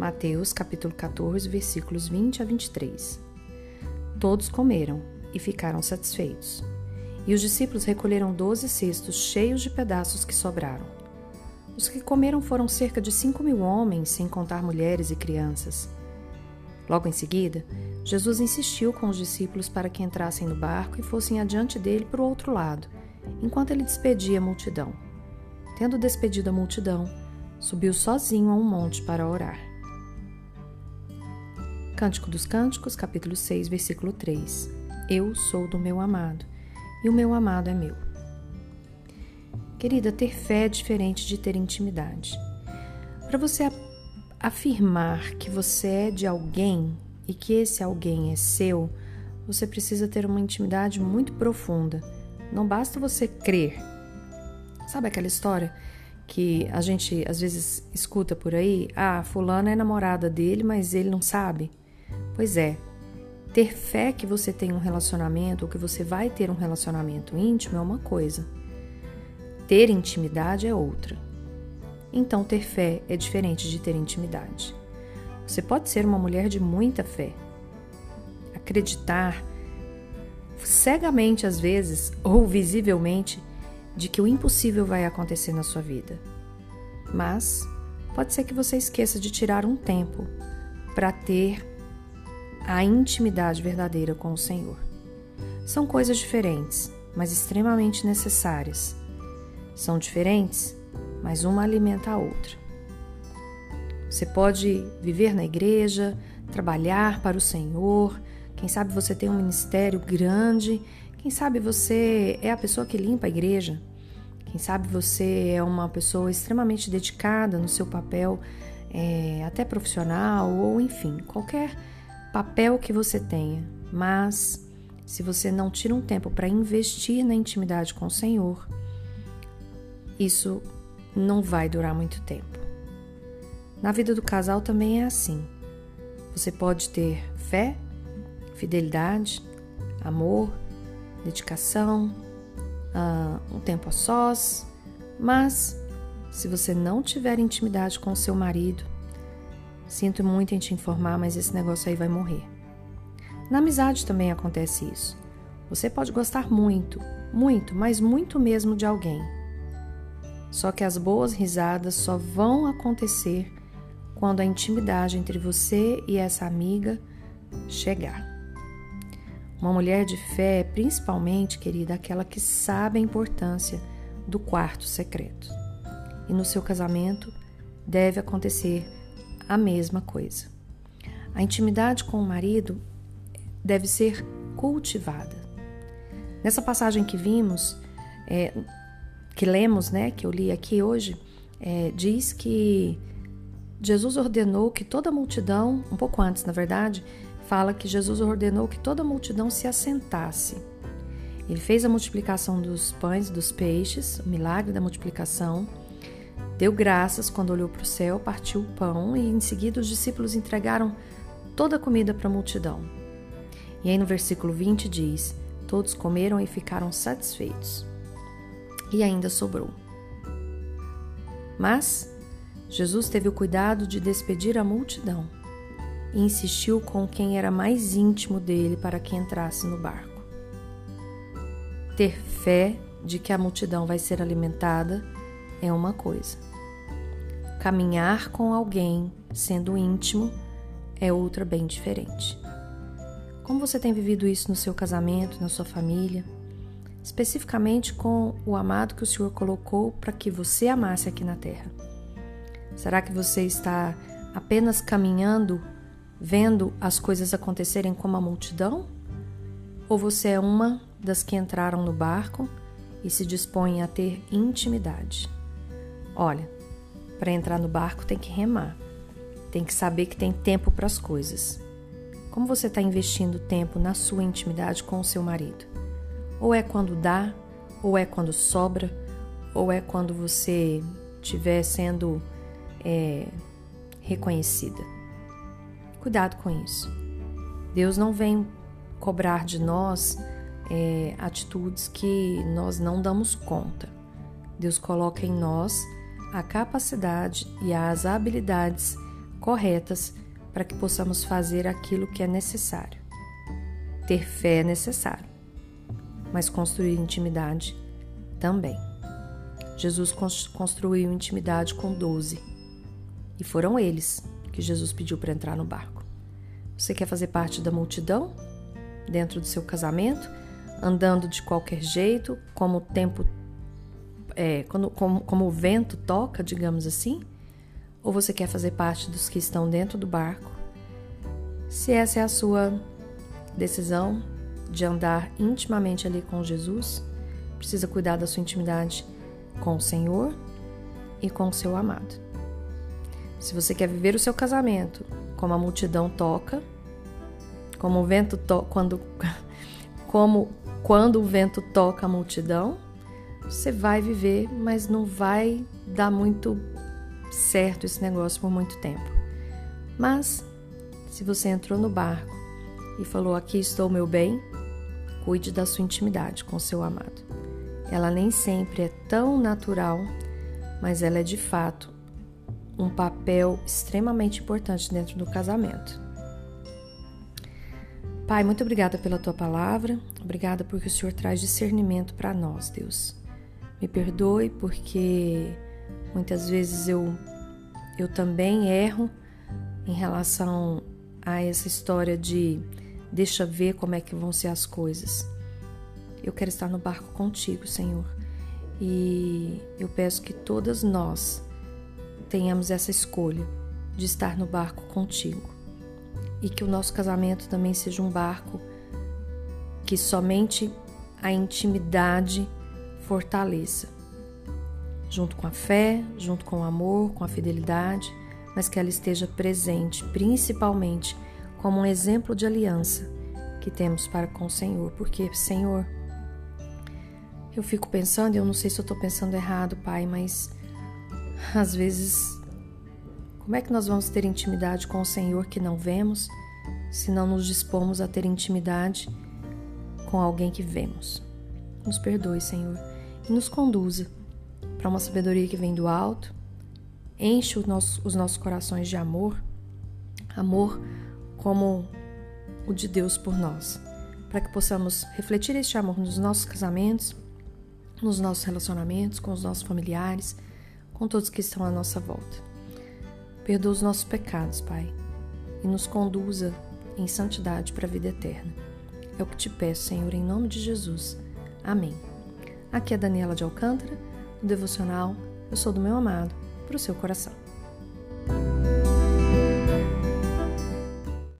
Mateus capítulo 14, versículos 20 a 23. Todos comeram e ficaram satisfeitos. E os discípulos recolheram doze cestos cheios de pedaços que sobraram. Os que comeram foram cerca de cinco mil homens, sem contar mulheres e crianças. Logo em seguida, Jesus insistiu com os discípulos para que entrassem no barco e fossem adiante dele para o outro lado, enquanto ele despedia a multidão. Tendo despedido a multidão, subiu sozinho a um monte para orar. Cântico dos Cânticos, capítulo 6, versículo 3. Eu sou do meu amado, e o meu amado é meu. Querida, ter fé é diferente de ter intimidade. Para você afirmar que você é de alguém e que esse alguém é seu, você precisa ter uma intimidade muito profunda. Não basta você crer. Sabe aquela história que a gente às vezes escuta por aí? Ah, fulana é namorada dele, mas ele não sabe. Pois é, ter fé que você tem um relacionamento ou que você vai ter um relacionamento íntimo é uma coisa, ter intimidade é outra. Então, ter fé é diferente de ter intimidade. Você pode ser uma mulher de muita fé, acreditar cegamente às vezes ou visivelmente de que o impossível vai acontecer na sua vida. Mas pode ser que você esqueça de tirar um tempo para ter a intimidade verdadeira com o Senhor. São coisas diferentes, mas extremamente necessárias. São diferentes, mas uma alimenta a outra. Você pode viver na igreja, trabalhar para o Senhor, quem sabe você tem um ministério grande, quem sabe você é a pessoa que limpa a igreja, quem sabe você é uma pessoa extremamente dedicada no seu papel, é, até profissional, ou enfim, qualquer papel que você tenha, mas se você não tira um tempo para investir na intimidade com o Senhor, isso não vai durar muito tempo. Na vida do casal também é assim. Você pode ter fé, fidelidade, amor, dedicação, uh, um tempo a sós, mas se você não tiver intimidade com o seu marido, Sinto muito em te informar, mas esse negócio aí vai morrer. Na amizade também acontece isso. Você pode gostar muito, muito, mas muito mesmo de alguém. Só que as boas risadas só vão acontecer quando a intimidade entre você e essa amiga chegar. Uma mulher de fé é principalmente, querida, aquela que sabe a importância do quarto secreto. E no seu casamento deve acontecer a mesma coisa. A intimidade com o marido deve ser cultivada. Nessa passagem que vimos, é, que lemos, né, que eu li aqui hoje, é, diz que Jesus ordenou que toda a multidão, um pouco antes, na verdade, fala que Jesus ordenou que toda a multidão se assentasse. Ele fez a multiplicação dos pães e dos peixes, o milagre da multiplicação, Deu graças quando olhou para o céu, partiu o pão e em seguida os discípulos entregaram toda a comida para a multidão. E aí no versículo 20 diz: Todos comeram e ficaram satisfeitos. E ainda sobrou. Mas Jesus teve o cuidado de despedir a multidão e insistiu com quem era mais íntimo dele para que entrasse no barco. Ter fé de que a multidão vai ser alimentada é uma coisa Caminhar com alguém, sendo íntimo, é outra bem diferente. Como você tem vivido isso no seu casamento, na sua família? Especificamente com o amado que o Senhor colocou para que você amasse aqui na terra. Será que você está apenas caminhando, vendo as coisas acontecerem como a multidão? Ou você é uma das que entraram no barco e se dispõem a ter intimidade? Olha, para entrar no barco tem que remar. Tem que saber que tem tempo para as coisas. Como você está investindo tempo na sua intimidade com o seu marido? Ou é quando dá, ou é quando sobra, ou é quando você estiver sendo é, reconhecida. Cuidado com isso. Deus não vem cobrar de nós é, atitudes que nós não damos conta. Deus coloca em nós a capacidade e as habilidades corretas para que possamos fazer aquilo que é necessário. Ter fé é necessário, mas construir intimidade também. Jesus construiu intimidade com doze e foram eles que Jesus pediu para entrar no barco. Você quer fazer parte da multidão dentro do seu casamento, andando de qualquer jeito, como o tempo, é, quando, como, como o vento toca, digamos assim? Ou você quer fazer parte dos que estão dentro do barco? Se essa é a sua decisão de andar intimamente ali com Jesus, precisa cuidar da sua intimidade com o Senhor e com o seu amado. Se você quer viver o seu casamento como a multidão toca, como o vento to quando como quando o vento toca a multidão, você vai viver, mas não vai dar muito certo esse negócio por muito tempo. Mas se você entrou no barco e falou: Aqui estou, meu bem, cuide da sua intimidade com seu amado. Ela nem sempre é tão natural, mas ela é de fato um papel extremamente importante dentro do casamento. Pai, muito obrigada pela tua palavra, obrigada porque o Senhor traz discernimento para nós, Deus. Me perdoe porque muitas vezes eu, eu também erro em relação a essa história de deixa ver como é que vão ser as coisas. Eu quero estar no barco contigo, Senhor. E eu peço que todas nós tenhamos essa escolha de estar no barco contigo. E que o nosso casamento também seja um barco que somente a intimidade fortaleça, junto com a fé, junto com o amor, com a fidelidade, mas que ela esteja presente, principalmente como um exemplo de aliança que temos para com o Senhor, porque, Senhor, eu fico pensando, eu não sei se eu estou pensando errado, Pai, mas às vezes, como é que nós vamos ter intimidade com o Senhor que não vemos, se não nos dispomos a ter intimidade com alguém que vemos? Nos perdoe, Senhor, e nos conduza para uma sabedoria que vem do alto, enche os nossos, os nossos corações de amor, amor como o de Deus por nós, para que possamos refletir este amor nos nossos casamentos, nos nossos relacionamentos, com os nossos familiares, com todos que estão à nossa volta. Perdoa os nossos pecados, Pai, e nos conduza em santidade para a vida eterna. É o que te peço, Senhor, em nome de Jesus. Amém. Aqui é Daniela de Alcântara, no Devocional Eu Sou do Meu Amado, para o seu coração.